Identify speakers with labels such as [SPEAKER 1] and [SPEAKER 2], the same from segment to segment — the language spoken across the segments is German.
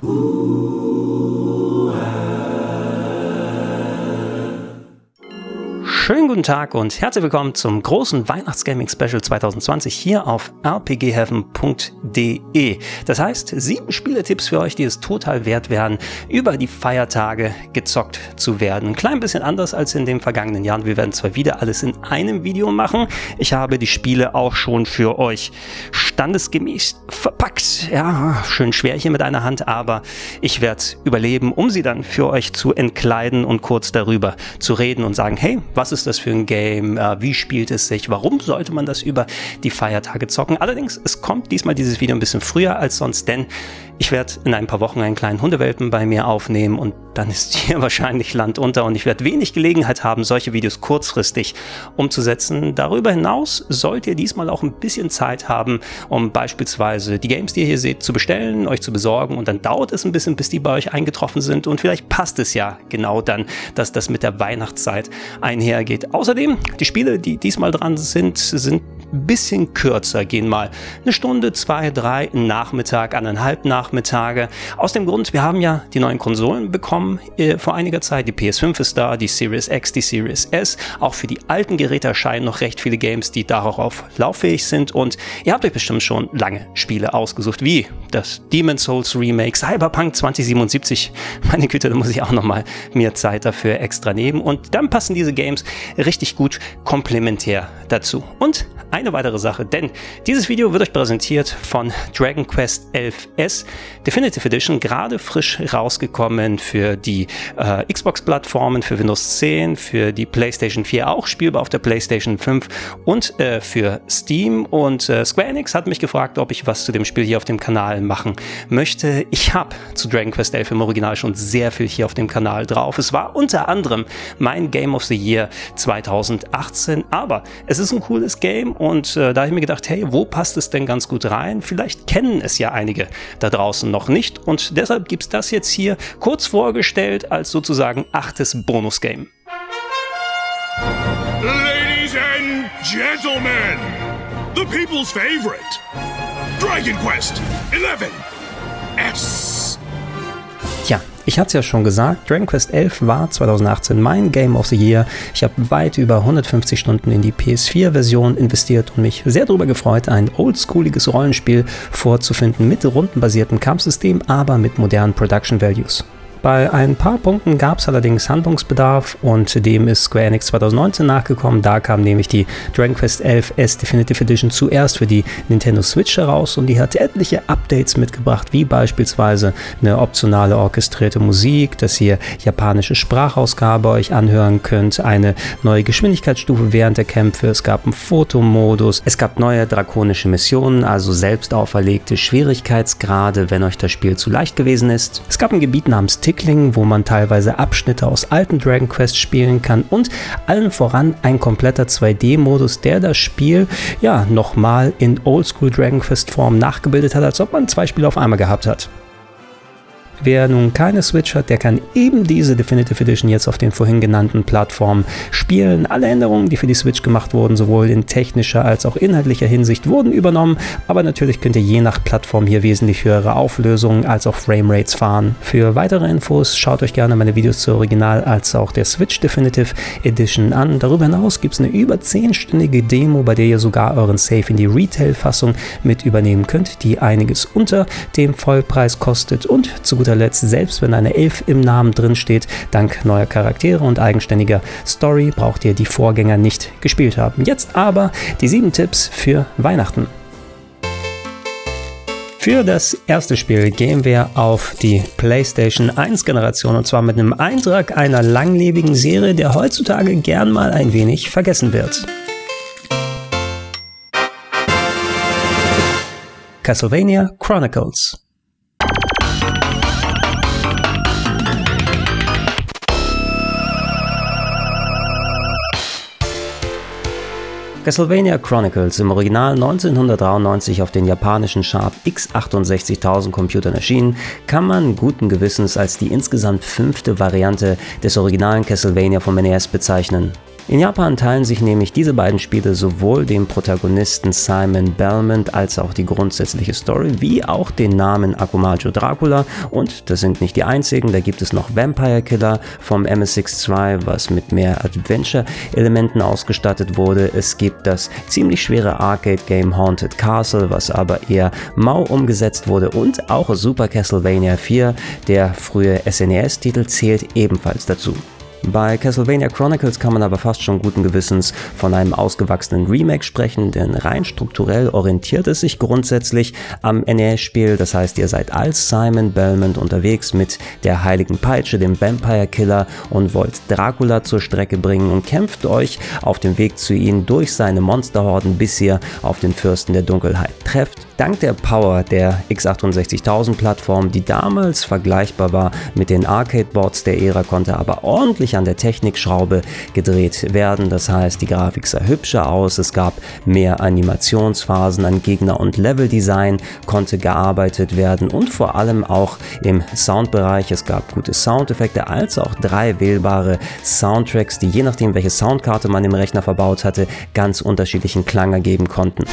[SPEAKER 1] Schönen guten Tag und herzlich willkommen zum großen Weihnachtsgaming Special 2020 hier auf rpgheaven.de. Das heißt, sieben Spieletipps für euch, die es total wert wären, über die Feiertage gezockt zu werden. Ein klein bisschen anders als in den vergangenen Jahren. Wir werden zwar wieder alles in einem Video machen. Ich habe die Spiele auch schon für euch standesgemäß verpackt. Ja, schön schwer hier mit einer Hand, aber ich werde überleben, um sie dann für euch zu entkleiden und kurz darüber zu reden und sagen, hey, was ist das für ein Game, äh, wie spielt es sich, warum sollte man das über die Feiertage zocken. Allerdings, es kommt diesmal dieses Video ein bisschen früher als sonst, denn ich werde in ein paar Wochen einen kleinen Hundewelpen bei mir aufnehmen und dann ist hier wahrscheinlich Land unter und ich werde wenig Gelegenheit haben, solche Videos kurzfristig umzusetzen. Darüber hinaus sollt ihr diesmal auch ein bisschen Zeit haben, um beispielsweise die Games, die ihr hier seht, zu bestellen, euch zu besorgen und dann dauert es ein bisschen, bis die bei euch eingetroffen sind und vielleicht passt es ja genau dann, dass das mit der Weihnachtszeit einhergeht. Außerdem, die Spiele, die diesmal dran sind, sind ein bisschen kürzer, gehen mal eine Stunde, zwei, drei, Nachmittag, eineinhalb Nachmittage. Aus dem Grund, wir haben ja die neuen Konsolen bekommen äh, vor einiger Zeit. Die PS5 ist da, die Series X, die Series S. Auch für die alten Geräte erscheinen noch recht viele Games, die darauf lauffähig sind. Und ihr habt euch bestimmt schon lange Spiele ausgesucht, wie das Demon's Souls Remake, Cyberpunk 2077. Meine Güte, da muss ich auch noch mal mehr Zeit dafür extra nehmen. Und dann passen diese Games richtig gut komplementär dazu. Und eine weitere Sache, denn dieses Video wird euch präsentiert von Dragon Quest 11S Definitive Edition, gerade frisch rausgekommen für die äh, Xbox-Plattformen, für Windows 10, für die PlayStation 4 auch spielbar auf der PlayStation 5 und äh, für Steam. Und äh, Square Enix hat mich gefragt, ob ich was zu dem Spiel hier auf dem Kanal machen möchte. Ich habe zu Dragon Quest 11 im Original schon sehr viel hier auf dem Kanal drauf. Es war unter anderem mein Game of the Year 2018, aber es ist ein cooles Game und äh, da habe ich mir gedacht, hey, wo passt es denn ganz gut rein? Vielleicht kennen es ja einige da draußen noch nicht. Und deshalb gibt es das jetzt hier kurz vorgestellt als sozusagen achtes Bonus-Game.
[SPEAKER 2] Ladies and Gentlemen, the people's favorite, Dragon Quest 11 S.
[SPEAKER 1] Ich hatte es ja schon gesagt, Dragon Quest 11 war 2018 mein Game of the Year. Ich habe weit über 150 Stunden in die PS4-Version investiert und mich sehr darüber gefreut, ein oldschooliges Rollenspiel vorzufinden mit rundenbasiertem Kampfsystem, aber mit modernen Production Values. Bei ein paar Punkten gab es allerdings Handlungsbedarf und dem ist Square Enix 2019 nachgekommen. Da kam nämlich die Dragon Quest 11 S Definitive Edition zuerst für die Nintendo Switch heraus und die hat etliche Updates mitgebracht, wie beispielsweise eine optionale orchestrierte Musik, dass ihr japanische Sprachausgabe euch anhören könnt, eine neue Geschwindigkeitsstufe während der Kämpfe, es gab einen Fotomodus, es gab neue drakonische Missionen, also selbst auferlegte Schwierigkeitsgrade, wenn euch das Spiel zu leicht gewesen ist. Es gab ein Gebiet namens Tickling, wo man teilweise Abschnitte aus alten Dragon Quest spielen kann und allen voran ein kompletter 2D-Modus, der das Spiel ja nochmal in Oldschool Dragon Quest Form nachgebildet hat, als ob man zwei Spiele auf einmal gehabt hat. Wer nun keine Switch hat, der kann eben diese Definitive Edition jetzt auf den vorhin genannten Plattformen spielen. Alle Änderungen, die für die Switch gemacht wurden, sowohl in technischer als auch inhaltlicher Hinsicht, wurden übernommen. Aber natürlich könnt ihr je nach Plattform hier wesentlich höhere Auflösungen als auch Framerates fahren. Für weitere Infos schaut euch gerne meine Videos zur Original als auch der Switch Definitive Edition an. Darüber hinaus gibt es eine über 10-stündige Demo, bei der ihr sogar euren Save in die Retail-Fassung mit übernehmen könnt, die einiges unter dem Vollpreis kostet und zu guter Letzt, selbst wenn eine 11 im Namen drin steht, dank neuer Charaktere und eigenständiger Story braucht ihr die Vorgänger nicht gespielt haben. Jetzt aber die sieben Tipps für Weihnachten. Für das erste Spiel gehen wir auf die PlayStation 1 Generation und zwar mit einem Eintrag einer langlebigen Serie, der heutzutage gern mal ein wenig vergessen wird. Castlevania Chronicles Castlevania Chronicles im Original 1993 auf den japanischen Sharp X68000 Computern erschienen, kann man guten Gewissens als die insgesamt fünfte Variante des originalen Castlevania vom NES bezeichnen. In Japan teilen sich nämlich diese beiden Spiele sowohl den Protagonisten Simon Belmont als auch die grundsätzliche Story, wie auch den Namen Akumajo Dracula und das sind nicht die einzigen, da gibt es noch Vampire Killer vom MSX2, was mit mehr Adventure-Elementen ausgestattet wurde. Es gibt das ziemlich schwere Arcade-Game Haunted Castle, was aber eher mau umgesetzt wurde und auch Super Castlevania 4, der frühe SNES-Titel zählt ebenfalls dazu. Bei Castlevania Chronicles kann man aber fast schon guten Gewissens von einem ausgewachsenen Remake sprechen, denn rein strukturell orientiert es sich grundsätzlich am NES-Spiel. Das heißt, ihr seid als Simon Belmont unterwegs mit der heiligen Peitsche, dem Vampire Killer und wollt Dracula zur Strecke bringen und kämpft euch auf dem Weg zu ihm durch seine Monsterhorden, bis ihr auf den Fürsten der Dunkelheit trefft. Dank der Power der x68000 Plattform, die damals vergleichbar war mit den Arcade-Boards der Ära, konnte aber ordentlich an der Technikschraube gedreht werden. Das heißt, die Grafik sah hübscher aus, es gab mehr Animationsphasen an Gegner- und Leveldesign, konnte gearbeitet werden und vor allem auch im Soundbereich. Es gab gute Soundeffekte als auch drei wählbare Soundtracks, die je nachdem, welche Soundkarte man im Rechner verbaut hatte, ganz unterschiedlichen Klang ergeben konnten.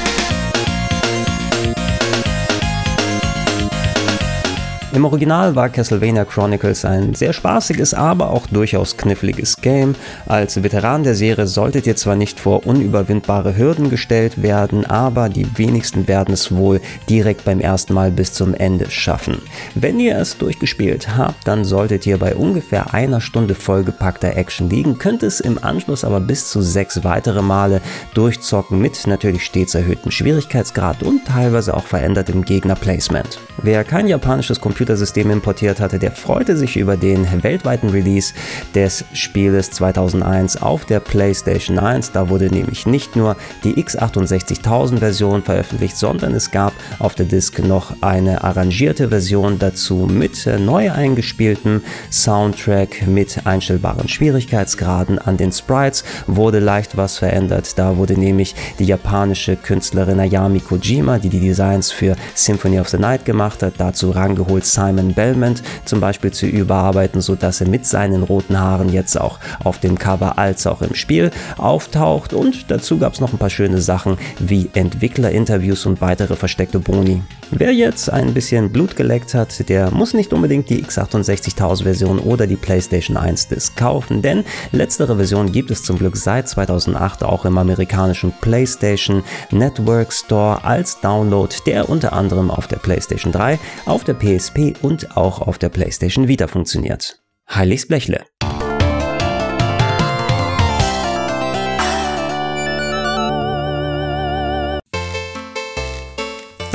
[SPEAKER 1] Im Original war Castlevania Chronicles ein sehr spaßiges, aber auch durchaus kniffliges Game. Als Veteran der Serie solltet ihr zwar nicht vor unüberwindbare Hürden gestellt werden, aber die wenigsten werden es wohl direkt beim ersten Mal bis zum Ende schaffen. Wenn ihr es durchgespielt habt, dann solltet ihr bei ungefähr einer Stunde vollgepackter Action liegen, könnt es im Anschluss aber bis zu sechs weitere Male durchzocken mit natürlich stets erhöhtem Schwierigkeitsgrad und teilweise auch verändertem Gegnerplacement. Wer kein japanisches Computer Computersystem importiert hatte, der freute sich über den weltweiten Release des Spieles 2001 auf der PlayStation 1. Da wurde nämlich nicht nur die x68000 Version veröffentlicht, sondern es gab auf der Disk noch eine arrangierte Version dazu mit neu eingespieltem Soundtrack mit einstellbaren Schwierigkeitsgraden. An den Sprites wurde leicht was verändert. Da wurde nämlich die japanische Künstlerin Ayami Kojima, die die Designs für Symphony of the Night gemacht hat, dazu rangeholt Simon Belmont zum Beispiel zu überarbeiten, sodass er mit seinen roten Haaren jetzt auch auf dem Cover als auch im Spiel auftaucht. Und dazu gab es noch ein paar schöne Sachen wie Entwicklerinterviews und weitere versteckte Boni. Wer jetzt ein bisschen Blut geleckt hat, der muss nicht unbedingt die x68000 Version oder die PlayStation 1 Disc kaufen, denn letztere Version gibt es zum Glück seit 2008 auch im amerikanischen PlayStation Network Store als Download, der unter anderem auf der PlayStation 3, auf der PSP und auch auf der PlayStation Vita funktioniert. Heiligs Blechle.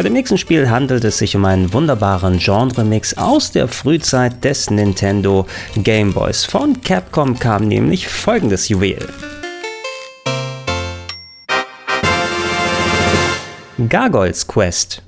[SPEAKER 1] Bei dem nächsten Spiel handelt es sich um einen wunderbaren Genre-Mix aus der Frühzeit des Nintendo Game Boys. Von Capcom kam nämlich folgendes Juwel. Gargoyles Quest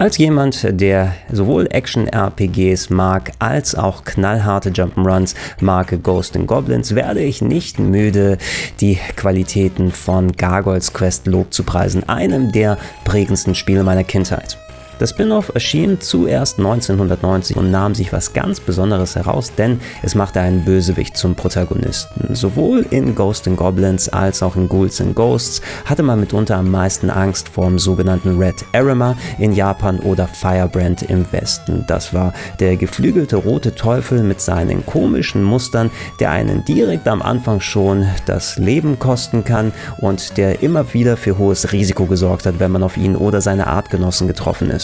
[SPEAKER 1] Als jemand, der sowohl Action-RPGs mag, als auch knallharte Jump'n'Runs mag Ghost Goblins, werde ich nicht müde, die Qualitäten von Gargoyles Quest Lob zu preisen, einem der prägendsten Spiele meiner Kindheit. Das Spin-off erschien zuerst 1990 und nahm sich was ganz Besonderes heraus, denn es machte einen Bösewicht zum Protagonisten. Sowohl in Ghost and Goblins als auch in Ghouls and Ghosts hatte man mitunter am meisten Angst vor dem sogenannten Red Erema in Japan oder Firebrand im Westen. Das war der geflügelte rote Teufel mit seinen komischen Mustern, der einen direkt am Anfang schon das Leben kosten kann und der immer wieder für hohes Risiko gesorgt hat, wenn man auf ihn oder seine Artgenossen getroffen ist.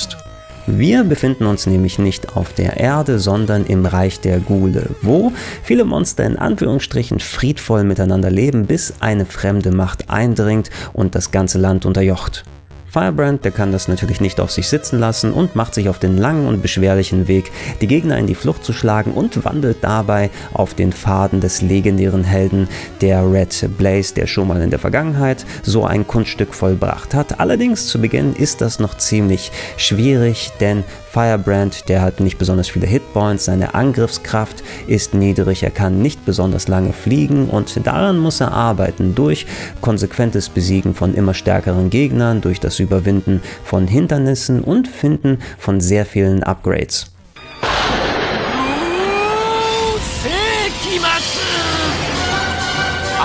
[SPEAKER 1] Wir befinden uns nämlich nicht auf der Erde, sondern im Reich der Ghule, wo viele Monster in Anführungsstrichen friedvoll miteinander leben, bis eine fremde Macht eindringt und das ganze Land unterjocht. Firebrand, der kann das natürlich nicht auf sich sitzen lassen und macht sich auf den langen und beschwerlichen Weg, die Gegner in die Flucht zu schlagen und wandelt dabei auf den Faden des legendären Helden, der Red Blaze, der schon mal in der Vergangenheit so ein Kunststück vollbracht hat. Allerdings zu Beginn ist das noch ziemlich schwierig, denn Firebrand, der hat nicht besonders viele Hitpoints, seine Angriffskraft ist niedrig, er kann nicht besonders lange fliegen und daran muss er arbeiten durch konsequentes Besiegen von immer stärkeren Gegnern, durch das Überwinden von Hindernissen und Finden von sehr vielen Upgrades.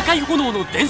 [SPEAKER 3] 赤い炎の伝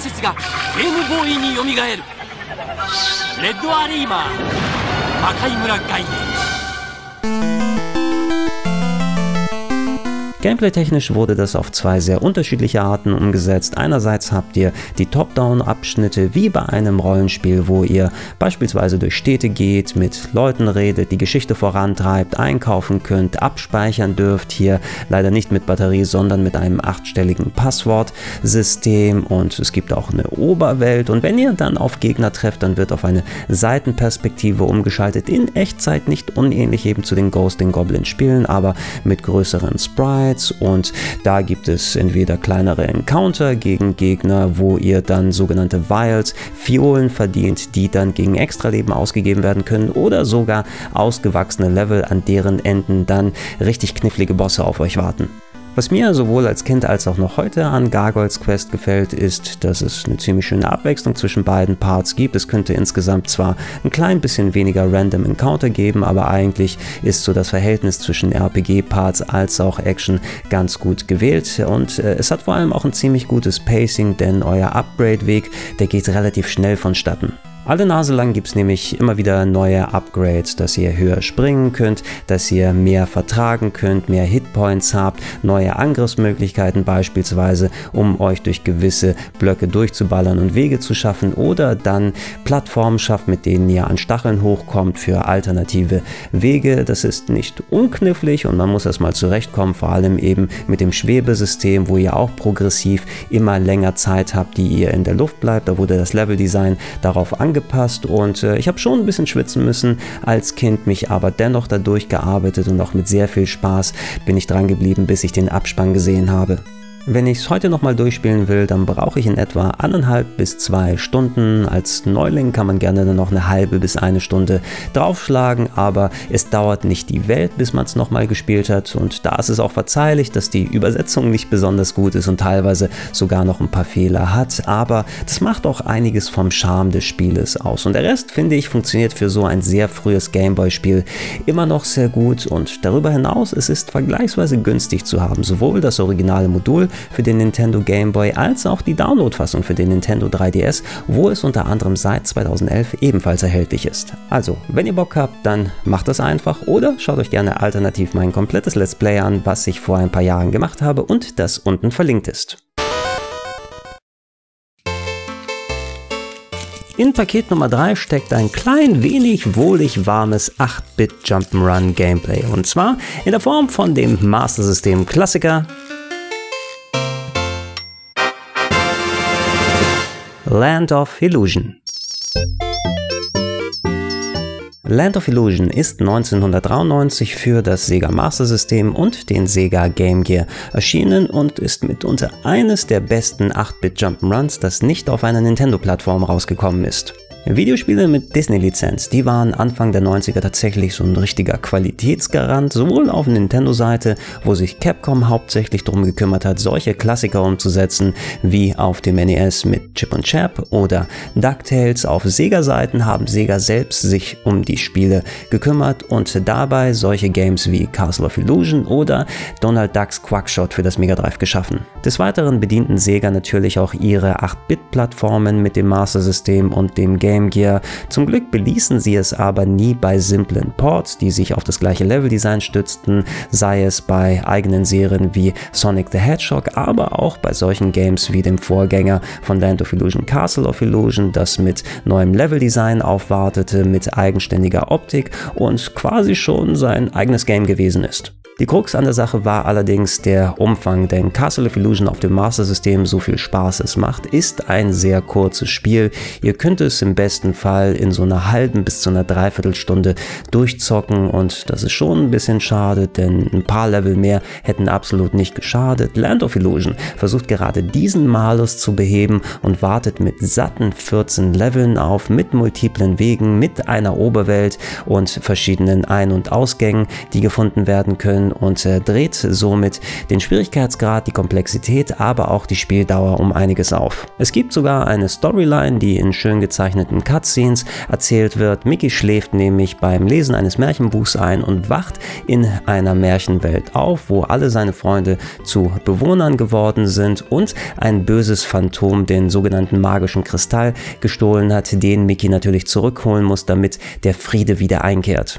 [SPEAKER 1] Gameplay-technisch wurde das auf zwei sehr unterschiedliche Arten umgesetzt. Einerseits habt ihr die Top-Down-Abschnitte wie bei einem Rollenspiel, wo ihr beispielsweise durch Städte geht, mit Leuten redet, die Geschichte vorantreibt, einkaufen könnt, abspeichern dürft. Hier leider nicht mit Batterie, sondern mit einem achtstelligen Passwortsystem und es gibt auch eine Oberwelt. Und wenn ihr dann auf Gegner trefft, dann wird auf eine Seitenperspektive umgeschaltet. In Echtzeit nicht unähnlich eben zu den Ghosting Goblin Spielen, aber mit größeren Sprites Highlights und da gibt es entweder kleinere Encounter gegen Gegner, wo ihr dann sogenannte Vials, Fiolen verdient, die dann gegen Extraleben ausgegeben werden können oder sogar ausgewachsene Level, an deren Enden dann richtig knifflige Bosse auf euch warten. Was mir sowohl als Kind als auch noch heute an Gargoyles Quest gefällt, ist, dass es eine ziemlich schöne Abwechslung zwischen beiden Parts gibt. Es könnte insgesamt zwar ein klein bisschen weniger Random Encounter geben, aber eigentlich ist so das Verhältnis zwischen RPG-Parts als auch Action ganz gut gewählt und äh, es hat vor allem auch ein ziemlich gutes Pacing, denn euer Upgrade-Weg, der geht relativ schnell vonstatten. Alle Nase lang gibt es nämlich immer wieder neue Upgrades, dass ihr höher springen könnt, dass ihr mehr vertragen könnt, mehr Hitpoints habt, neue Angriffsmöglichkeiten beispielsweise, um euch durch gewisse Blöcke durchzuballern und Wege zu schaffen oder dann Plattformen schafft, mit denen ihr an Stacheln hochkommt für alternative Wege. Das ist nicht unknifflig und man muss erstmal zurechtkommen, vor allem eben mit dem Schwebesystem, wo ihr auch progressiv immer länger Zeit habt, die ihr in der Luft bleibt. Da wurde das Leveldesign darauf angepasst angepasst und äh, ich habe schon ein bisschen schwitzen müssen als Kind, mich aber dennoch dadurch gearbeitet und auch mit sehr viel Spaß bin ich dran geblieben, bis ich den Abspann gesehen habe. Wenn ich es heute nochmal durchspielen will, dann brauche ich in etwa anderthalb bis zwei Stunden. Als Neuling kann man gerne noch eine halbe bis eine Stunde draufschlagen, aber es dauert nicht die Welt, bis man es nochmal gespielt hat. Und da ist es auch verzeihlich, dass die Übersetzung nicht besonders gut ist und teilweise sogar noch ein paar Fehler hat. Aber das macht auch einiges vom Charme des Spieles aus. Und der Rest, finde ich, funktioniert für so ein sehr frühes Gameboy-Spiel immer noch sehr gut. Und darüber hinaus, es ist vergleichsweise günstig zu haben. Sowohl das originale Modul, für den Nintendo Game Boy als auch die Download-Fassung für den Nintendo 3DS, wo es unter anderem seit 2011 ebenfalls erhältlich ist. Also, wenn ihr Bock habt, dann macht das einfach oder schaut euch gerne alternativ mein komplettes Let's Play an, was ich vor ein paar Jahren gemacht habe und das unten verlinkt ist. In Paket Nummer 3 steckt ein klein wenig wohlig warmes 8-Bit Jump'n'Run Gameplay und zwar in der Form von dem Master System Klassiker Land of Illusion. Land of Illusion ist 1993 für das Sega Master System und den Sega Game Gear erschienen und ist mitunter eines der besten 8-Bit Jump'n'Runs, das nicht auf einer Nintendo-Plattform rausgekommen ist. Videospiele mit Disney-Lizenz, die waren Anfang der 90er tatsächlich so ein richtiger Qualitätsgarant, sowohl auf Nintendo-Seite, wo sich Capcom hauptsächlich darum gekümmert hat, solche Klassiker umzusetzen, wie auf dem NES mit Chip und Chap oder DuckTales. Auf Sega-Seiten haben Sega selbst sich um die Spiele gekümmert und dabei solche Games wie Castle of Illusion oder Donald Ducks Quackshot für das Mega Drive geschaffen. Des Weiteren bedienten Sega natürlich auch ihre 8-Bit-Plattformen mit dem Master System und dem Game Game Gear. Zum Glück beließen sie es aber nie bei simplen Ports, die sich auf das gleiche Leveldesign stützten, sei es bei eigenen Serien wie Sonic the Hedgehog, aber auch bei solchen Games wie dem Vorgänger von Land of Illusion Castle of Illusion, das mit neuem Leveldesign aufwartete, mit eigenständiger Optik und quasi schon sein eigenes Game gewesen ist. Die Krux an der Sache war allerdings der Umfang, denn Castle of Illusion auf dem Master System, so viel Spaß es macht, ist ein sehr kurzes Spiel. Ihr könnt es im besten Fall in so einer halben bis zu einer Dreiviertelstunde durchzocken und das ist schon ein bisschen schade, denn ein paar Level mehr hätten absolut nicht geschadet. Land of Illusion versucht gerade diesen Malus zu beheben und wartet mit satten 14 Leveln auf, mit multiplen Wegen, mit einer Oberwelt und verschiedenen Ein- und Ausgängen, die gefunden werden können Action und äh, dreht somit den Schwierigkeitsgrad, die Komplexität, aber auch die Spieldauer um einiges auf. Es gibt sogar eine Storyline, die in schön gezeichneten Cutscenes erzählt wird. Mickey schläft nämlich beim Lesen eines Märchenbuchs ein und wacht in einer Märchenwelt auf, wo alle seine Freunde zu Bewohnern geworden sind und ein böses Phantom den sogenannten magischen Kristall gestohlen hat, den Mickey natürlich zurückholen muss, damit der Friede wieder einkehrt.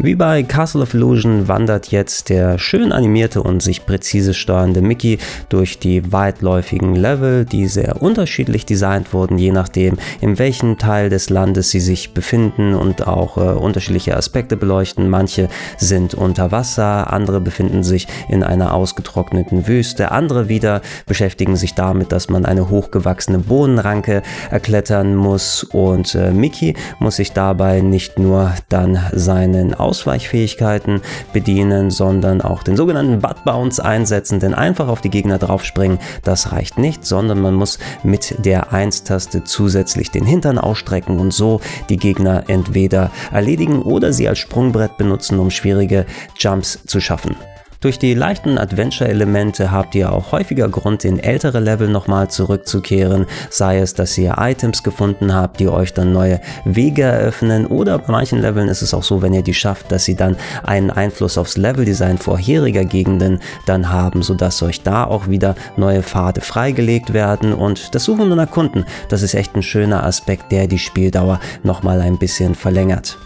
[SPEAKER 1] Wie bei Castle of Illusion wandert jetzt der schön animierte und sich präzise steuernde Mickey durch die weitläufigen Level, die sehr unterschiedlich designt wurden, je nachdem, in welchem Teil des Landes sie sich befinden und auch äh, unterschiedliche Aspekte beleuchten. Manche sind unter Wasser, andere befinden sich in einer ausgetrockneten Wüste, andere wieder beschäftigen sich damit, dass man eine hochgewachsene Bodenranke erklettern muss und äh, Mickey muss sich dabei nicht nur dann seinen Ausweichfähigkeiten bedienen, sondern auch den sogenannten Butt Bounce einsetzen, denn einfach auf die Gegner draufspringen, das reicht nicht, sondern man muss mit der 1-Taste zusätzlich den Hintern ausstrecken und so die Gegner entweder erledigen oder sie als Sprungbrett benutzen, um schwierige Jumps zu schaffen. Durch die leichten Adventure-Elemente habt ihr auch häufiger Grund, in ältere Level nochmal zurückzukehren, sei es, dass ihr Items gefunden habt, die euch dann neue Wege eröffnen oder bei manchen Leveln ist es auch so, wenn ihr die schafft, dass sie dann einen Einfluss aufs Leveldesign vorheriger Gegenden dann haben, sodass euch da auch wieder neue Pfade freigelegt werden und das Suchen und Erkunden, das ist echt ein schöner Aspekt, der die Spieldauer nochmal ein bisschen verlängert.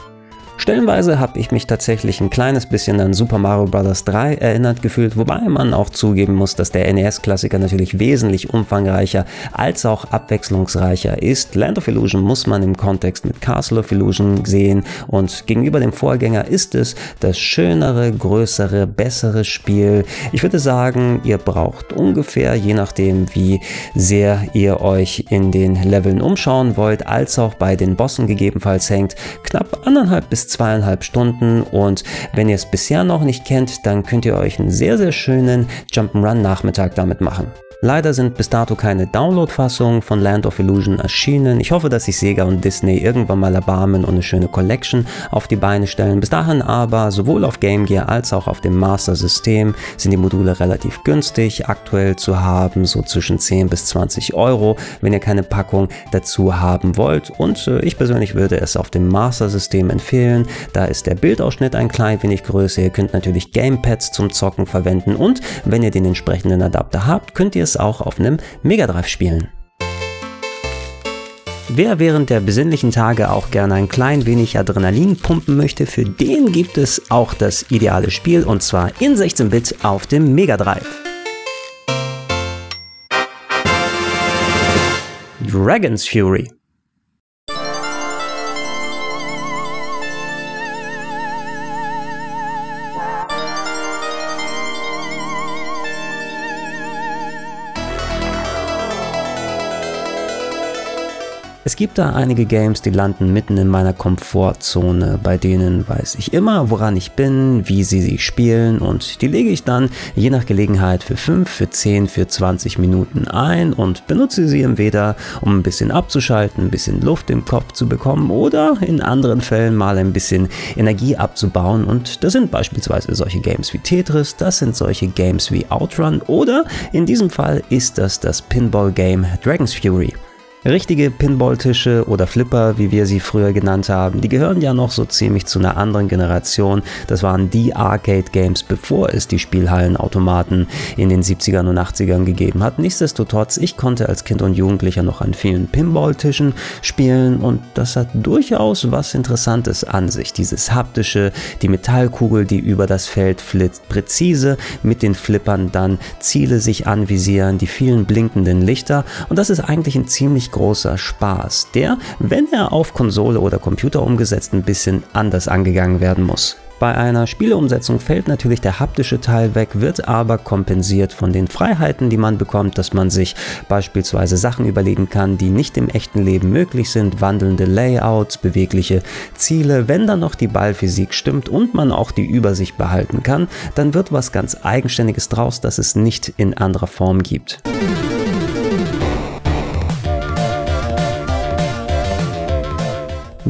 [SPEAKER 1] Stellenweise habe ich mich tatsächlich ein kleines bisschen an Super Mario Bros. 3 erinnert gefühlt, wobei man auch zugeben muss, dass der NES-Klassiker natürlich wesentlich umfangreicher als auch abwechslungsreicher ist. Land of Illusion muss man im Kontext mit Castle of Illusion sehen und gegenüber dem Vorgänger ist es das schönere, größere, bessere Spiel. Ich würde sagen, ihr braucht ungefähr, je nachdem wie sehr ihr euch in den Leveln umschauen wollt, als auch bei den Bossen gegebenenfalls hängt, knapp anderthalb bis zweieinhalb Stunden und wenn ihr es bisher noch nicht kennt, dann könnt ihr euch einen sehr, sehr schönen Jump'n'Run-Nachmittag damit machen. Leider sind bis dato keine Download-Fassungen von Land of Illusion erschienen. Ich hoffe, dass sich Sega und Disney irgendwann mal erbarmen und eine schöne Collection auf die Beine stellen. Bis dahin aber sowohl auf Game Gear als auch auf dem Master System sind die Module relativ günstig aktuell zu haben, so zwischen 10 bis 20 Euro, wenn ihr keine Packung dazu haben wollt. Und äh, ich persönlich würde es auf dem Master System empfehlen. Da ist der Bildausschnitt ein klein wenig größer. Ihr könnt natürlich Gamepads zum Zocken verwenden und wenn ihr den entsprechenden Adapter habt, könnt ihr es es auch auf einem Mega Drive spielen. Wer während der besinnlichen Tage auch gerne ein klein wenig Adrenalin pumpen möchte, für den gibt es auch das ideale Spiel und zwar in 16-Bit auf dem Mega Drive. Dragon's Fury Es gibt da einige Games, die landen mitten in meiner Komfortzone, bei denen weiß ich immer, woran ich bin, wie sie sich spielen und die lege ich dann je nach Gelegenheit für 5, für 10, für 20 Minuten ein und benutze sie entweder, um ein bisschen abzuschalten, ein bisschen Luft im Kopf zu bekommen oder in anderen Fällen mal ein bisschen Energie abzubauen und das sind beispielsweise solche Games wie Tetris, das sind solche Games wie Outrun oder in diesem Fall ist das das Pinball-Game Dragon's Fury. Richtige Pinballtische oder Flipper, wie wir sie früher genannt haben, die gehören ja noch so ziemlich zu einer anderen Generation. Das waren die Arcade-Games, bevor es die Spielhallenautomaten in den 70ern und 80ern gegeben hat. Nichtsdestotrotz, ich konnte als Kind und Jugendlicher noch an vielen Pinballtischen spielen und das hat durchaus was Interessantes an sich. Dieses haptische, die Metallkugel, die über das Feld flitzt, präzise mit den Flippern dann Ziele sich anvisieren, die vielen blinkenden Lichter und das ist eigentlich ein ziemlich großer Spaß, der, wenn er auf Konsole oder Computer umgesetzt, ein bisschen anders angegangen werden muss. Bei einer Spieleumsetzung fällt natürlich der haptische Teil weg, wird aber kompensiert von den Freiheiten, die man bekommt, dass man sich beispielsweise Sachen überlegen kann, die nicht im echten Leben möglich sind, wandelnde Layouts, bewegliche Ziele. Wenn dann noch die Ballphysik stimmt und man auch die Übersicht behalten kann, dann wird was ganz Eigenständiges draus, das es nicht in anderer Form gibt.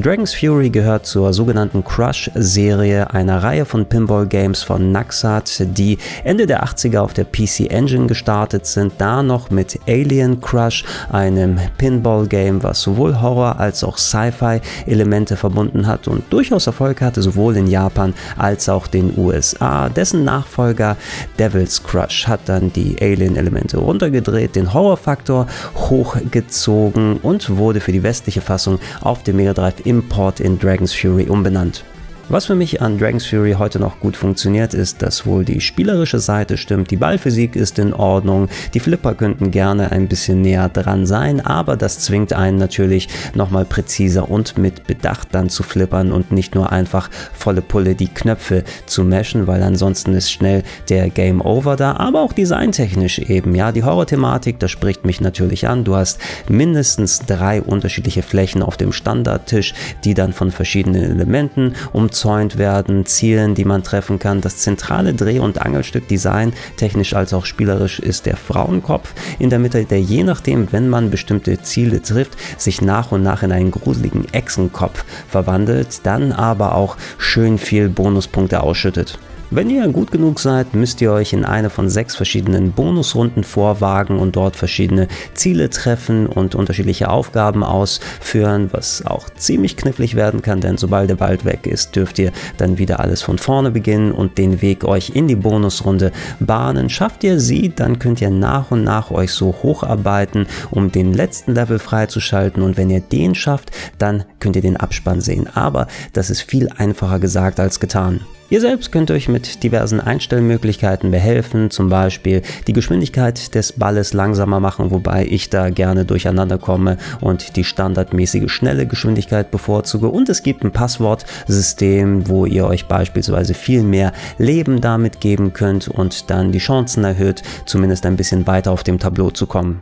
[SPEAKER 1] Dragon's Fury gehört zur sogenannten Crush-Serie, einer Reihe von Pinball-Games von Naxat, die Ende der 80er auf der PC Engine gestartet sind, da noch mit Alien Crush, einem Pinball-Game, was sowohl Horror als auch Sci-Fi-Elemente verbunden hat und durchaus Erfolg hatte, sowohl in Japan als auch den USA. Dessen Nachfolger Devil's Crush hat dann die Alien-Elemente runtergedreht, den Horror-Faktor hochgezogen und wurde für die westliche Fassung auf dem Mega Drive Import in Dragon's Fury umbenannt. Was für mich an Dragon's Fury heute noch gut funktioniert, ist, dass wohl die spielerische Seite stimmt, die Ballphysik ist in Ordnung, die Flipper könnten gerne ein bisschen näher dran sein, aber das zwingt einen natürlich nochmal präziser und mit Bedacht dann zu flippern und nicht nur einfach volle Pulle die Knöpfe zu meshen, weil ansonsten ist schnell der Game Over da, aber auch designtechnisch eben, ja, die Horror-Thematik, das spricht mich natürlich an. Du hast mindestens drei unterschiedliche Flächen auf dem Standardtisch, die dann von verschiedenen Elementen um umzäunt werden, Zielen, die man treffen kann. Das zentrale Dreh- und Angelstück Design, technisch als auch spielerisch, ist der Frauenkopf in der Mitte, der je nachdem, wenn man bestimmte Ziele trifft, sich nach und nach in einen gruseligen Echsenkopf verwandelt, dann aber auch schön viel Bonuspunkte ausschüttet. Wenn ihr gut genug seid, müsst ihr euch in eine von sechs verschiedenen Bonusrunden vorwagen und dort verschiedene Ziele treffen und unterschiedliche Aufgaben ausführen, was auch ziemlich knifflig werden kann, denn sobald der Wald weg ist, dürft ihr dann wieder alles von vorne beginnen und den Weg euch in die Bonusrunde bahnen. Schafft ihr sie, dann könnt ihr nach und nach euch so hocharbeiten, um den letzten Level freizuschalten und wenn ihr den schafft, dann könnt ihr den Abspann sehen. Aber das ist viel einfacher gesagt als getan. Ihr selbst könnt euch mit diversen Einstellmöglichkeiten behelfen, zum Beispiel die Geschwindigkeit des Balles langsamer machen, wobei ich da gerne durcheinander komme und die standardmäßige schnelle Geschwindigkeit bevorzuge. Und es gibt ein Passwortsystem, wo ihr euch beispielsweise viel mehr Leben damit geben könnt und dann die Chancen erhöht, zumindest ein bisschen weiter auf dem Tableau zu kommen.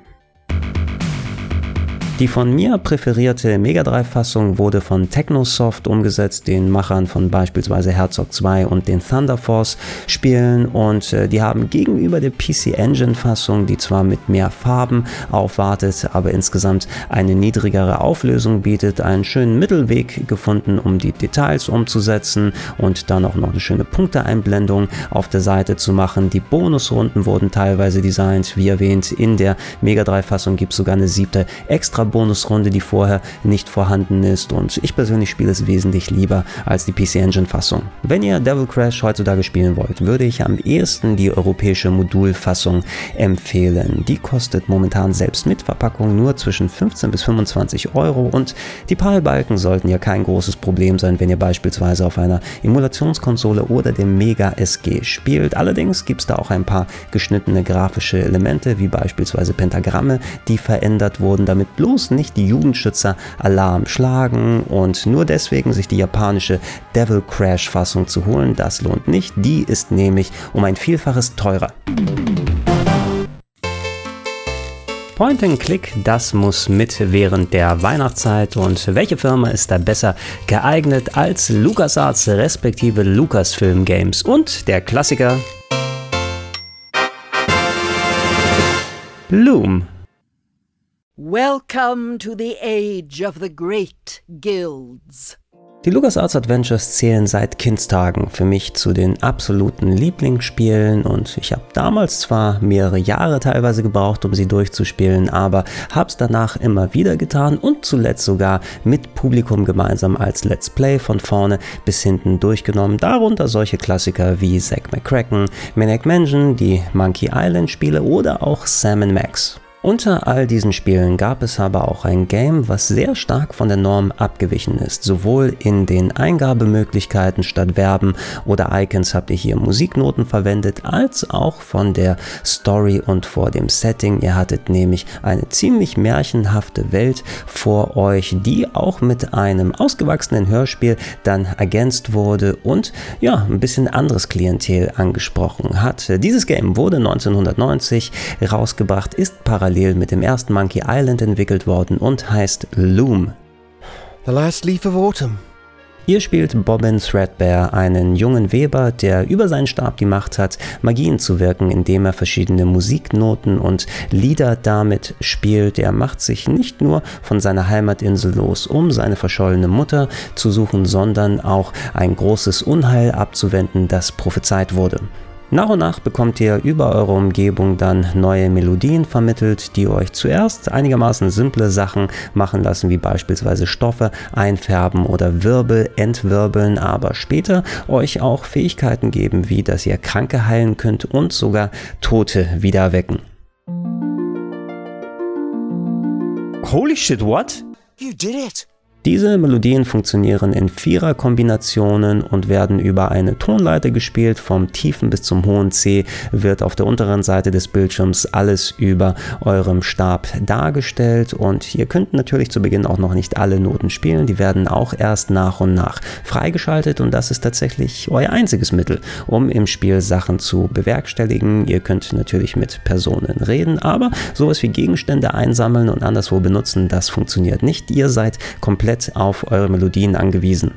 [SPEAKER 1] Die von mir präferierte Mega Drive-Fassung wurde von Technosoft umgesetzt, den Machern von beispielsweise Herzog 2 und den Thunder Force Spielen und äh, die haben gegenüber der PC Engine Fassung, die zwar mit mehr Farben aufwartet, aber insgesamt eine niedrigere Auflösung bietet, einen schönen Mittelweg gefunden, um die Details umzusetzen und dann auch noch eine schöne Punkteeinblendung auf der Seite zu machen. Die Bonusrunden wurden teilweise designt, wie erwähnt, in der Mega Drive Fassung gibt es sogar eine siebte extra Bonusrunde, die vorher nicht vorhanden ist und ich persönlich spiele es wesentlich lieber als die PC Engine Fassung. Wenn ihr Devil Crash heutzutage spielen wollt, würde ich am ehesten die europäische Modulfassung empfehlen. Die kostet momentan selbst mit Verpackung nur zwischen 15 bis 25 Euro und die PAL-Balken sollten ja kein großes Problem sein, wenn ihr beispielsweise auf einer Emulationskonsole oder dem Mega SG spielt. Allerdings gibt es da auch ein paar geschnittene grafische Elemente, wie beispielsweise Pentagramme, die verändert wurden, damit bloß bloß nicht die Jugendschützer Alarm schlagen und nur deswegen sich die japanische Devil Crash Fassung zu holen, das lohnt nicht. Die ist nämlich um ein Vielfaches teurer. Point and Click, das muss mit während der Weihnachtszeit und welche Firma ist da besser geeignet als LucasArts respektive Lucasfilm Games und der Klassiker Bloom.
[SPEAKER 4] Welcome to the age of the great guilds.
[SPEAKER 1] Die LucasArts Adventures zählen seit Kindstagen für mich zu den absoluten Lieblingsspielen und ich habe damals zwar mehrere Jahre teilweise gebraucht, um sie durchzuspielen, aber habe es danach immer wieder getan und zuletzt sogar mit Publikum gemeinsam als Let's Play von vorne bis hinten durchgenommen. Darunter solche Klassiker wie Zack McCracken, Maniac Mansion, die Monkey Island Spiele oder auch Sam Max. Unter all diesen Spielen gab es aber auch ein Game, was sehr stark von der Norm abgewichen ist. Sowohl in den Eingabemöglichkeiten statt Verben oder Icons habt ihr hier Musiknoten verwendet, als auch von der Story und vor dem Setting. Ihr hattet nämlich eine ziemlich märchenhafte Welt vor euch, die auch mit einem ausgewachsenen Hörspiel dann ergänzt wurde und ja, ein bisschen anderes Klientel angesprochen hat. Dieses Game wurde 1990 rausgebracht, ist parallel parallel mit dem ersten Monkey Island entwickelt worden und heißt Loom.
[SPEAKER 5] The last leaf of autumn.
[SPEAKER 1] Ihr spielt Bobbin Threadbare, einen jungen Weber, der über seinen Stab die Macht hat, Magien zu wirken, indem er verschiedene Musiknoten und Lieder damit spielt. Er macht sich nicht nur von seiner Heimatinsel los, um seine verschollene Mutter zu suchen, sondern auch ein großes Unheil abzuwenden, das prophezeit wurde. Nach und nach bekommt ihr über eure Umgebung dann neue Melodien vermittelt, die euch zuerst einigermaßen simple Sachen machen lassen, wie beispielsweise Stoffe einfärben oder Wirbel entwirbeln, aber später euch auch Fähigkeiten geben, wie dass ihr Kranke heilen könnt und sogar Tote wieder wecken. Holy shit, what?
[SPEAKER 5] You did it!
[SPEAKER 1] Diese Melodien funktionieren in Vierer-Kombinationen und werden über eine Tonleiter gespielt. Vom tiefen bis zum hohen C wird auf der unteren Seite des Bildschirms alles über eurem Stab dargestellt und ihr könnt natürlich zu Beginn auch noch nicht alle Noten spielen. Die werden auch erst nach und nach freigeschaltet und das ist tatsächlich euer einziges Mittel, um im Spiel Sachen zu bewerkstelligen. Ihr könnt natürlich mit Personen reden, aber sowas wie Gegenstände einsammeln und anderswo benutzen, das funktioniert nicht. Ihr seid komplett komplett auf eure Melodien angewiesen.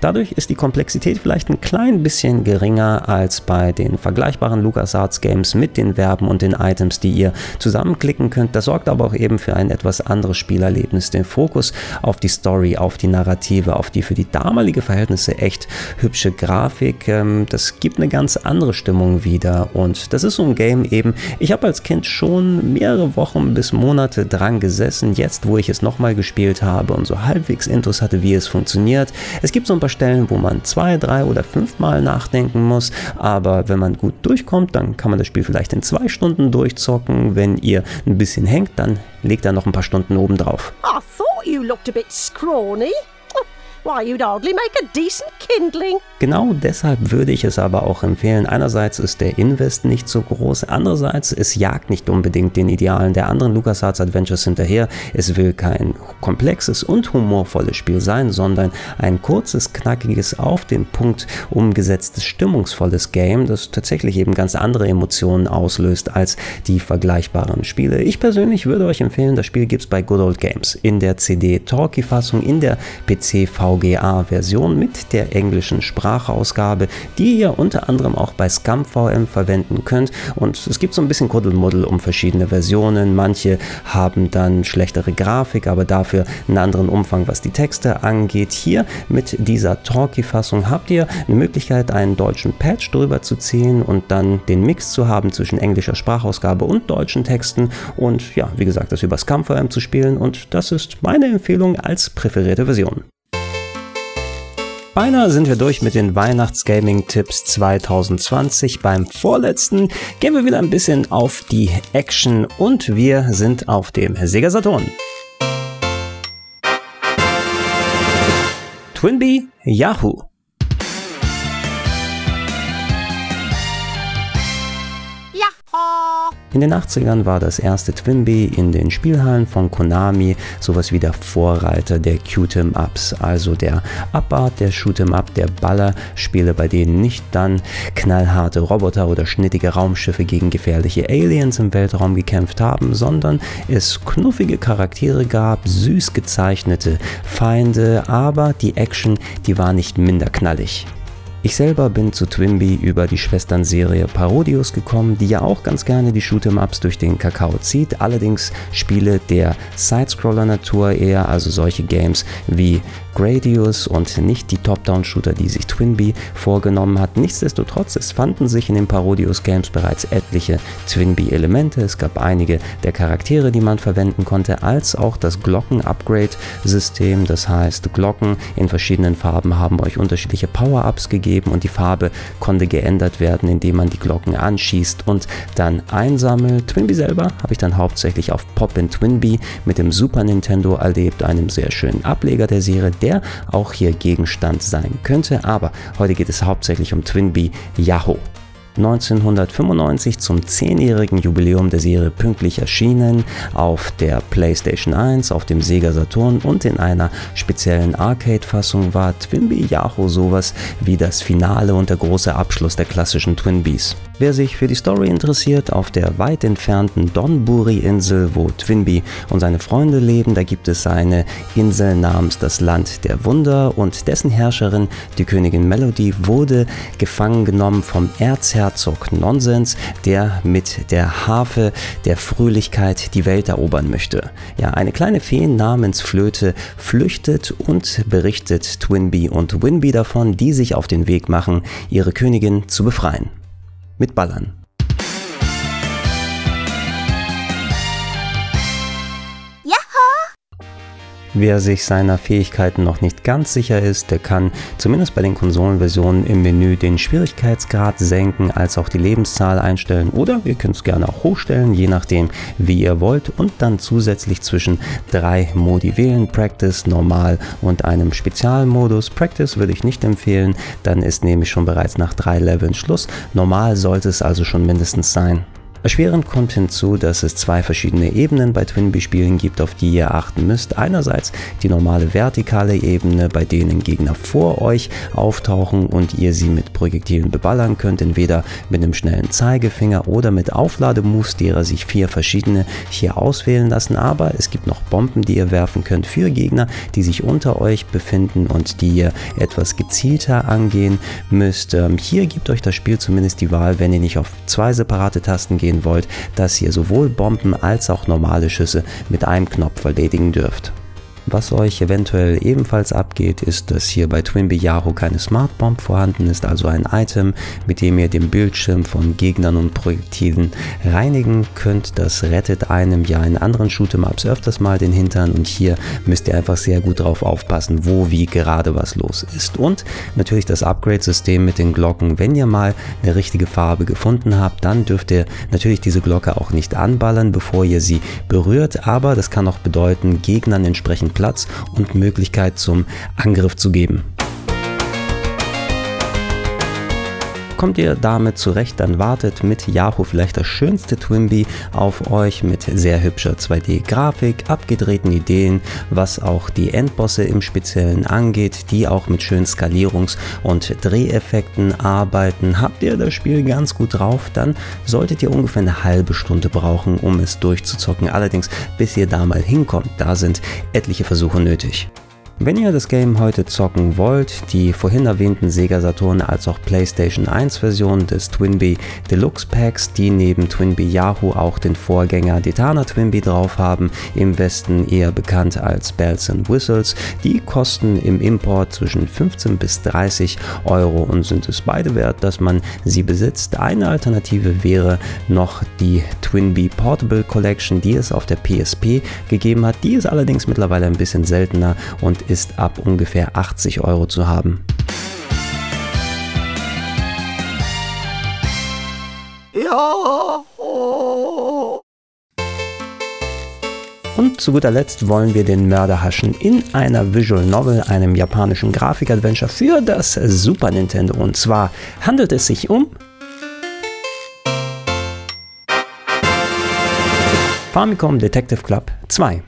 [SPEAKER 1] Dadurch ist die Komplexität vielleicht ein klein bisschen geringer als bei den vergleichbaren LucasArts Games mit den Verben und den Items, die ihr zusammenklicken könnt. Das sorgt aber auch eben für ein etwas anderes Spielerlebnis. Den Fokus auf die Story, auf die Narrative, auf die für die damalige Verhältnisse echt hübsche Grafik. Ähm, das gibt eine ganz andere Stimmung wieder. Und das ist so ein Game eben. Ich habe als Kind schon mehrere Wochen bis Monate dran gesessen. Jetzt, wo ich es nochmal gespielt habe und so halbwegs Intus hatte, wie es funktioniert. Es gibt so ein paar Stellen, wo man zwei, drei oder fünfmal nachdenken muss. Aber wenn man gut durchkommt, dann kann man das Spiel vielleicht in zwei Stunden durchzocken. Wenn ihr ein bisschen hängt, dann legt er noch ein paar Stunden oben drauf.
[SPEAKER 5] I thought you looked a bit scrawny. Why, you'd hardly make a decent kindling.
[SPEAKER 1] Genau deshalb würde ich es aber auch empfehlen. Einerseits ist der Invest nicht so groß, andererseits es jagt nicht unbedingt den Idealen der anderen LucasArts Adventures hinterher. Es will kein komplexes und humorvolles Spiel sein, sondern ein kurzes, knackiges, auf den Punkt umgesetztes, stimmungsvolles Game, das tatsächlich eben ganz andere Emotionen auslöst als die vergleichbaren Spiele. Ich persönlich würde euch empfehlen, das Spiel gibt es bei Good Old Games in der CD-Talkie-Fassung, in der PC-VGA-Version mit der englischen Sprachausgabe, die ihr unter anderem auch bei ScumVM verwenden könnt. Und es gibt so ein bisschen Kuddelmuddel um verschiedene Versionen. Manche haben dann schlechtere Grafik, aber dafür einen anderen Umfang, was die Texte angeht. Hier mit dieser Talkie-Fassung habt ihr eine Möglichkeit, einen deutschen Patch drüber zu ziehen und dann den Mix zu haben zwischen englischer Sprachausgabe und deutschen Texten und ja, wie gesagt, das über ScumVM zu spielen und das ist meine Empfehlung als präferierte Version. Beinahe sind wir durch mit den Weihnachtsgaming-Tipps 2020. Beim vorletzten gehen wir wieder ein bisschen auf die Action und wir sind auf dem Sega Saturn. Twinbee Yahoo In den 80ern war das erste Twinbee in den Spielhallen von Konami sowas wie der Vorreiter der Q-Tem-Ups, also der Abart der Shoot'em-Up, der Ballerspiele, bei denen nicht dann knallharte Roboter oder schnittige Raumschiffe gegen gefährliche Aliens im Weltraum gekämpft haben, sondern es knuffige Charaktere gab, süß gezeichnete Feinde, aber die Action, die war nicht minder knallig. Ich selber bin zu Twimby über die Schwesternserie Parodius gekommen, die ja auch ganz gerne die Shoot'em-Ups durch den Kakao zieht, allerdings Spiele der Sidescroller-Natur eher, also solche Games wie Gradius und nicht die Top-Down-Shooter, die sich Twinbee vorgenommen hat. Nichtsdestotrotz, es fanden sich in den Parodius-Games bereits etliche Twinbee-Elemente. Es gab einige der Charaktere, die man verwenden konnte, als auch das Glocken-Upgrade-System. Das heißt, Glocken in verschiedenen Farben haben euch unterschiedliche Power-Ups gegeben und die Farbe konnte geändert werden, indem man die Glocken anschießt und dann einsammelt. Twinbee selber habe ich dann hauptsächlich auf Pop-in Twinbee mit dem Super Nintendo erlebt, einem sehr schönen Ableger der Serie, der auch hier Gegenstand sein könnte. Aber heute geht es hauptsächlich um Twinbee Yahoo. 1995 zum 10-jährigen Jubiläum der Serie pünktlich erschienen auf der PlayStation 1, auf dem Sega Saturn und in einer speziellen Arcade-Fassung war Twinbee Yahoo sowas wie das Finale und der große Abschluss der klassischen Twinbees. Wer sich für die Story interessiert, auf der weit entfernten Donburi-Insel, wo Twinbee und seine Freunde leben, da gibt es eine Insel namens das Land der Wunder und dessen Herrscherin, die Königin Melody, wurde gefangen genommen vom Erzherzog Nonsens, der mit der Harfe der Fröhlichkeit die Welt erobern möchte. Ja, eine kleine Fee namens Flöte flüchtet und berichtet Twinbee und Winbee davon, die sich auf den Weg machen, ihre Königin zu befreien mit Ballern. Wer sich seiner Fähigkeiten noch nicht ganz sicher ist, der kann zumindest bei den Konsolenversionen im Menü den Schwierigkeitsgrad senken, als auch die Lebenszahl einstellen oder ihr könnt es gerne auch hochstellen, je nachdem wie ihr wollt und dann zusätzlich zwischen drei Modi wählen, Practice, Normal und einem Spezialmodus. Practice würde ich nicht empfehlen, dann ist nämlich schon bereits nach drei Leveln Schluss. Normal sollte es also schon mindestens sein. Erschwerend kommt hinzu, dass es zwei verschiedene Ebenen bei Twinbee-Spielen gibt, auf die ihr achten müsst. Einerseits die normale vertikale Ebene, bei denen Gegner vor euch auftauchen und ihr sie mit Projektilen beballern könnt, entweder mit einem schnellen Zeigefinger oder mit Auflademoves, derer sich vier verschiedene hier auswählen lassen. Aber es gibt noch Bomben, die ihr werfen könnt für Gegner, die sich unter euch befinden und die ihr etwas gezielter angehen müsst. Ähm, hier gibt euch das Spiel zumindest die Wahl, wenn ihr nicht auf zwei separate Tasten gehen wollt, dass ihr sowohl Bomben als auch normale Schüsse mit einem Knopf erledigen dürft. Was euch eventuell ebenfalls abgeht, ist, dass hier bei Twinbee Yahoo keine Smart Bomb vorhanden ist, also ein Item, mit dem ihr den Bildschirm von Gegnern und Projektilen reinigen könnt. Das rettet einem ja in anderen Shoot'em-Ups öfters mal den Hintern und hier müsst ihr einfach sehr gut drauf aufpassen, wo wie gerade was los ist. Und natürlich das Upgrade-System mit den Glocken. Wenn ihr mal eine richtige Farbe gefunden habt, dann dürft ihr natürlich diese Glocke auch nicht anballern, bevor ihr sie berührt, aber das kann auch bedeuten, Gegnern entsprechend Platz und Möglichkeit zum Angriff zu geben. Kommt ihr damit zurecht, dann wartet mit Yahoo vielleicht das schönste Twinbee auf euch mit sehr hübscher 2D-Grafik, abgedrehten Ideen, was auch die Endbosse im Speziellen angeht, die auch mit schönen Skalierungs- und Dreheffekten arbeiten. Habt ihr das Spiel ganz gut drauf, dann solltet ihr ungefähr eine halbe Stunde brauchen, um es durchzuzocken. Allerdings, bis ihr da mal hinkommt, da sind etliche Versuche nötig. Wenn ihr das Game heute zocken wollt, die vorhin erwähnten Sega Saturn als auch PlayStation 1 Version des Twinbee Deluxe Packs, die neben Twinbee Yahoo auch den Vorgänger Detana Twinbee drauf haben, im Westen eher bekannt als Bells and Whistles, die kosten im Import zwischen 15 bis 30 Euro und sind es beide wert, dass man sie besitzt. Eine Alternative wäre noch die Twinbee Portable Collection, die es auf der PSP gegeben hat. Die ist allerdings mittlerweile ein bisschen seltener und ist ab ungefähr 80 Euro zu haben. Ja. Und zu guter Letzt wollen wir den Mörder haschen in einer Visual Novel, einem japanischen Grafik-Adventure für das Super Nintendo. Und zwar handelt es sich um Famicom Detective Club 2.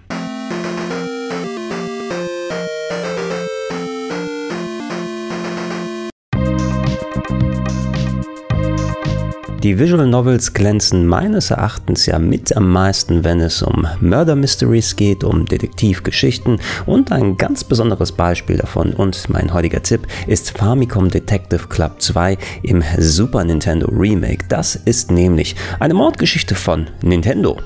[SPEAKER 1] Die Visual Novels glänzen meines Erachtens ja mit am meisten, wenn es um Murder Mysteries geht, um Detektivgeschichten und ein ganz besonderes Beispiel davon und mein heutiger Tipp ist Famicom Detective Club 2 im Super Nintendo Remake. Das ist nämlich eine Mordgeschichte von Nintendo.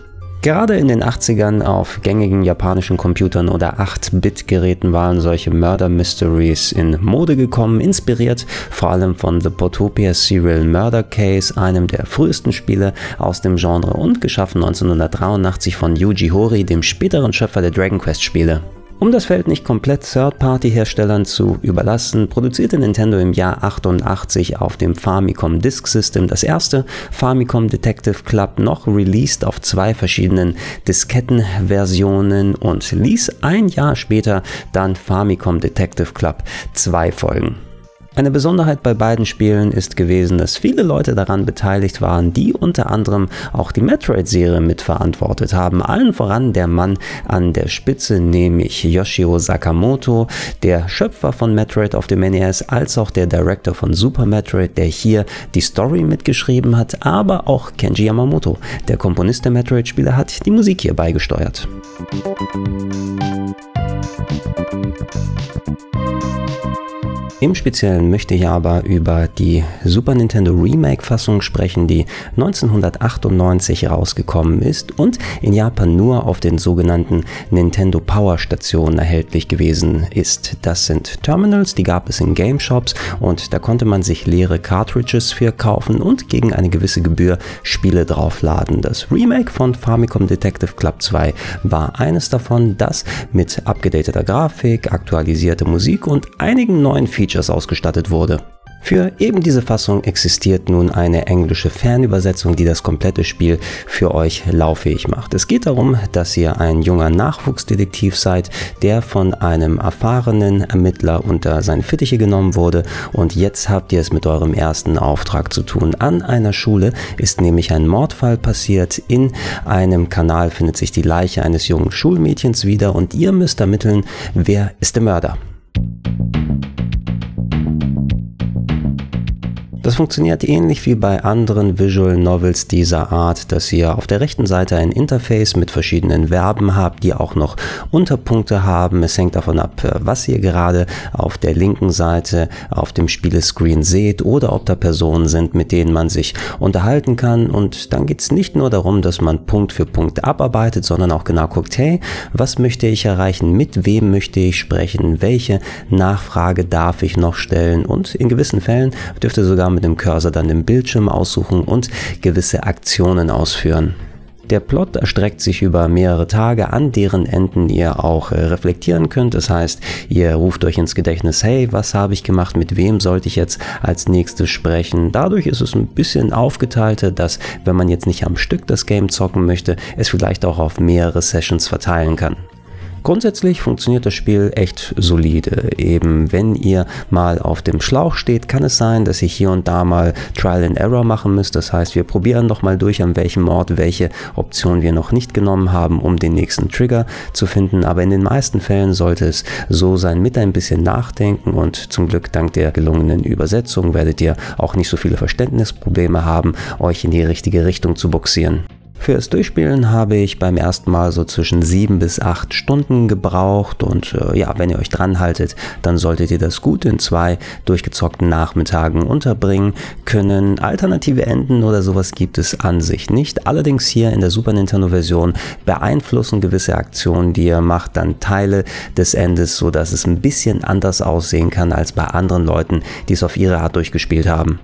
[SPEAKER 1] Gerade in den 80ern auf gängigen japanischen Computern oder 8-Bit-Geräten waren solche Murder Mysteries in Mode gekommen, inspiriert vor allem von The Potopia Serial Murder Case, einem der frühesten Spiele aus dem Genre und geschaffen 1983 von Yuji Horii, dem späteren Schöpfer der Dragon Quest Spiele. Um das Feld nicht komplett Third-Party-Herstellern zu überlassen, produzierte Nintendo im Jahr 88 auf dem Famicom Disk System das erste Famicom Detective Club noch released auf zwei verschiedenen Diskettenversionen und ließ ein Jahr später dann Famicom Detective Club 2 folgen. Eine Besonderheit bei beiden Spielen ist gewesen, dass viele Leute daran beteiligt waren, die unter anderem auch die Metroid-Serie mitverantwortet haben. Allen voran der Mann an der Spitze, nämlich Yoshio Sakamoto, der Schöpfer von Metroid auf dem NES, als auch der Director von Super Metroid, der hier die Story mitgeschrieben hat, aber auch Kenji Yamamoto, der Komponist der Metroid-Spiele, hat die Musik hier beigesteuert. Im Speziellen möchte ich aber über die Super Nintendo Remake-Fassung sprechen, die 1998 rausgekommen ist und in Japan nur auf den sogenannten Nintendo Power Stationen erhältlich gewesen ist. Das sind Terminals, die gab es in Game Shops und da konnte man sich leere Cartridges für kaufen und gegen eine gewisse Gebühr Spiele draufladen. Das Remake von Famicom Detective Club 2 war eines davon, das mit abgedateter Grafik, aktualisierte Musik und einigen neuen Features Features ausgestattet wurde. Für eben diese Fassung existiert nun eine englische Fernübersetzung, die das komplette Spiel für euch lauffähig macht. Es geht darum, dass ihr ein junger Nachwuchsdetektiv seid, der von einem erfahrenen Ermittler unter seine Fittiche genommen wurde und jetzt habt ihr es mit eurem ersten Auftrag zu tun. An einer Schule ist nämlich ein Mordfall passiert. In einem Kanal findet sich die Leiche eines jungen Schulmädchens wieder und ihr müsst ermitteln, wer ist der Mörder. Das funktioniert ähnlich wie bei anderen Visual Novels dieser Art, dass ihr auf der rechten Seite ein Interface mit verschiedenen Verben habt, die auch noch Unterpunkte haben. Es hängt davon ab, was ihr gerade auf der linken Seite auf dem Spielescreen seht oder ob da Personen sind, mit denen man sich unterhalten kann. Und dann geht es nicht nur darum, dass man Punkt für Punkt abarbeitet, sondern auch genau guckt, hey, was möchte ich erreichen, mit wem möchte ich sprechen, welche Nachfrage darf ich noch stellen und in gewissen Fällen dürfte sogar mit dem Cursor dann den Bildschirm aussuchen und gewisse Aktionen ausführen. Der Plot erstreckt sich über mehrere Tage, an deren Enden ihr auch äh, reflektieren könnt. Das heißt, ihr ruft euch ins Gedächtnis, hey, was habe ich gemacht, mit wem sollte ich jetzt als nächstes sprechen. Dadurch ist es ein bisschen aufgeteilter, dass wenn man jetzt nicht am Stück das Game zocken möchte, es vielleicht auch auf mehrere Sessions verteilen kann. Grundsätzlich funktioniert das Spiel echt solide. Eben wenn ihr mal auf dem Schlauch steht, kann es sein, dass ihr hier und da mal Trial and Error machen müsst. Das heißt, wir probieren noch mal durch, an welchem Ort welche Option wir noch nicht genommen haben, um den nächsten Trigger zu finden. Aber in den meisten Fällen sollte es so sein, mit ein bisschen Nachdenken und zum Glück dank der gelungenen Übersetzung werdet ihr auch nicht so viele Verständnisprobleme haben, euch in die richtige Richtung zu boxieren. Fürs Durchspielen habe ich beim ersten Mal so zwischen sieben bis acht Stunden gebraucht und äh, ja, wenn ihr euch dran haltet, dann solltet ihr das gut in zwei durchgezockten Nachmittagen unterbringen können. Alternative Enden oder sowas gibt es an sich nicht. Allerdings hier in der Super Nintendo Version beeinflussen gewisse Aktionen, die ihr macht, dann Teile des Endes, so dass es ein bisschen anders aussehen kann als bei anderen Leuten, die es auf ihre Art durchgespielt haben.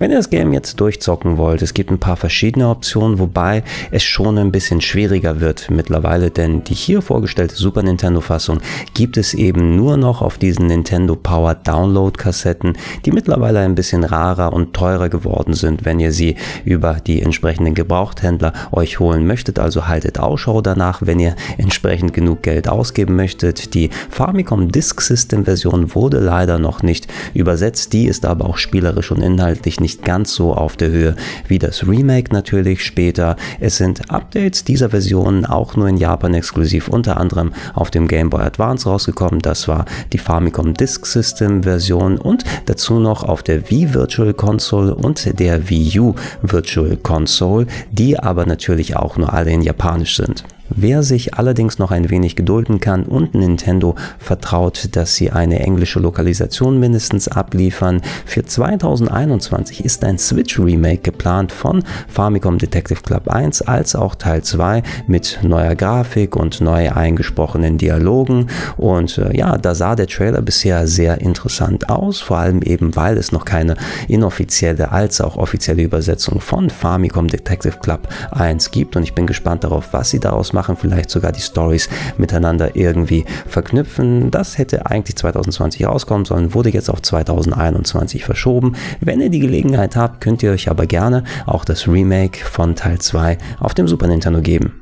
[SPEAKER 1] Wenn ihr das Game jetzt durchzocken wollt, es gibt ein paar verschiedene Optionen, wobei es schon ein bisschen schwieriger wird mittlerweile, denn die hier vorgestellte Super Nintendo Fassung gibt es eben nur noch auf diesen Nintendo Power Download Kassetten, die mittlerweile ein bisschen rarer und teurer geworden sind, wenn ihr sie über die entsprechenden Gebrauchthändler euch holen möchtet. Also haltet Ausschau danach, wenn ihr entsprechend genug Geld ausgeben möchtet. Die Famicom Disk System Version wurde leider noch nicht übersetzt, die ist aber auch spielerisch und inhaltlich nicht nicht ganz so auf der Höhe wie das Remake natürlich später. Es sind Updates dieser Version auch nur in Japan exklusiv, unter anderem auf dem Game Boy Advance rausgekommen. Das war die Famicom Disk System Version und dazu noch auf der Wii Virtual Console und der Wii U Virtual Console, die aber natürlich auch nur alle in Japanisch sind. Wer sich allerdings noch ein wenig gedulden kann und Nintendo vertraut, dass sie eine englische Lokalisation mindestens abliefern, für 2021 ist ein Switch Remake geplant von Famicom Detective Club 1 als auch Teil 2 mit neuer Grafik und neu eingesprochenen Dialogen. Und äh, ja, da sah der Trailer bisher sehr interessant aus, vor allem eben weil es noch keine inoffizielle als auch offizielle Übersetzung von Famicom Detective Club 1 gibt. Und ich bin gespannt darauf, was sie daraus machen machen, vielleicht sogar die Stories miteinander irgendwie verknüpfen. Das hätte eigentlich 2020 rauskommen sollen, wurde jetzt auf 2021 verschoben. Wenn ihr die Gelegenheit habt, könnt ihr euch aber gerne auch das Remake von Teil 2 auf dem Super Nintendo geben.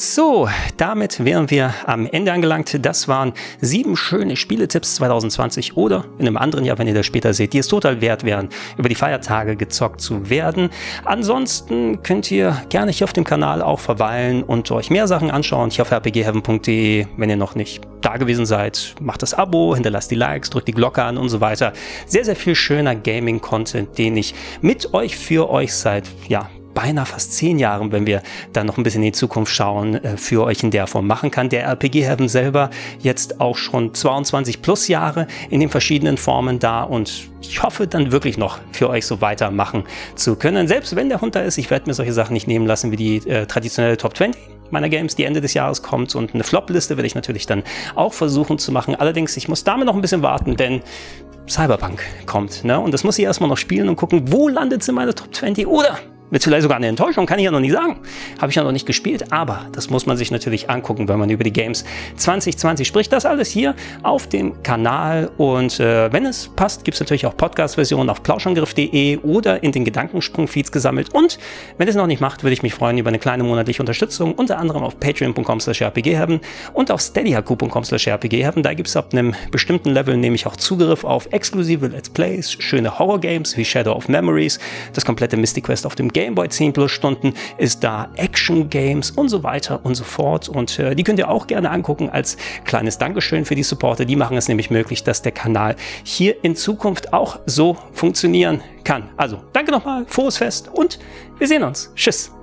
[SPEAKER 1] So, damit wären wir am Ende angelangt. Das waren sieben schöne Spieletipps 2020 oder in einem anderen Jahr, wenn ihr das später seht, die es total wert wären, über die Feiertage gezockt zu werden. Ansonsten könnt ihr gerne hier auf dem Kanal auch verweilen und euch mehr Sachen anschauen. Hier auf rpgheaven.de, wenn ihr noch nicht da gewesen seid, macht das Abo, hinterlasst die Likes, drückt die Glocke an und so weiter. Sehr, sehr viel schöner Gaming-Content, den ich mit euch für euch seit, ja, beinahe fast zehn Jahren, wenn wir dann noch ein bisschen in die Zukunft schauen, äh, für euch in der Form machen kann. Der RPG Heaven selber jetzt auch schon 22 plus Jahre in den verschiedenen Formen da und ich hoffe dann wirklich noch für euch so weitermachen zu können. Selbst wenn der Hund da ist, ich werde mir solche Sachen nicht nehmen lassen wie die äh, traditionelle Top 20 meiner Games, die Ende des Jahres kommt und eine Flop-Liste werde ich natürlich dann auch versuchen zu machen. Allerdings, ich muss damit noch ein bisschen warten, denn Cyberpunk kommt. Ne? Und das muss ich erstmal noch spielen und gucken, wo landet es in meiner Top 20 oder wird vielleicht sogar eine Enttäuschung, kann ich ja noch nicht sagen. Habe ich ja noch nicht gespielt, aber das muss man sich natürlich angucken, wenn man über die Games 2020 spricht. Das alles hier auf dem Kanal und äh, wenn es passt, gibt es natürlich auch Podcast-Versionen auf plauschangriff.de oder in den Gedankensprung-Feeds gesammelt. Und wenn es noch nicht macht, würde ich mich freuen über eine kleine monatliche Unterstützung, unter anderem auf patreon.com slash rpghaven und auf steadyhq.com slash rpghaven. Da gibt es ab einem bestimmten Level nämlich auch Zugriff auf exklusive Let's Plays, schöne Horror-Games wie Shadow of Memories, das komplette Mystic Quest auf dem Gameboy 10 Plus Stunden ist da Action Games und so weiter und so fort. Und äh, die könnt ihr auch gerne angucken als kleines Dankeschön für die Supporter. Die machen es nämlich möglich, dass der Kanal hier in Zukunft auch so funktionieren kann. Also danke nochmal, frohes Fest und wir sehen uns. Tschüss.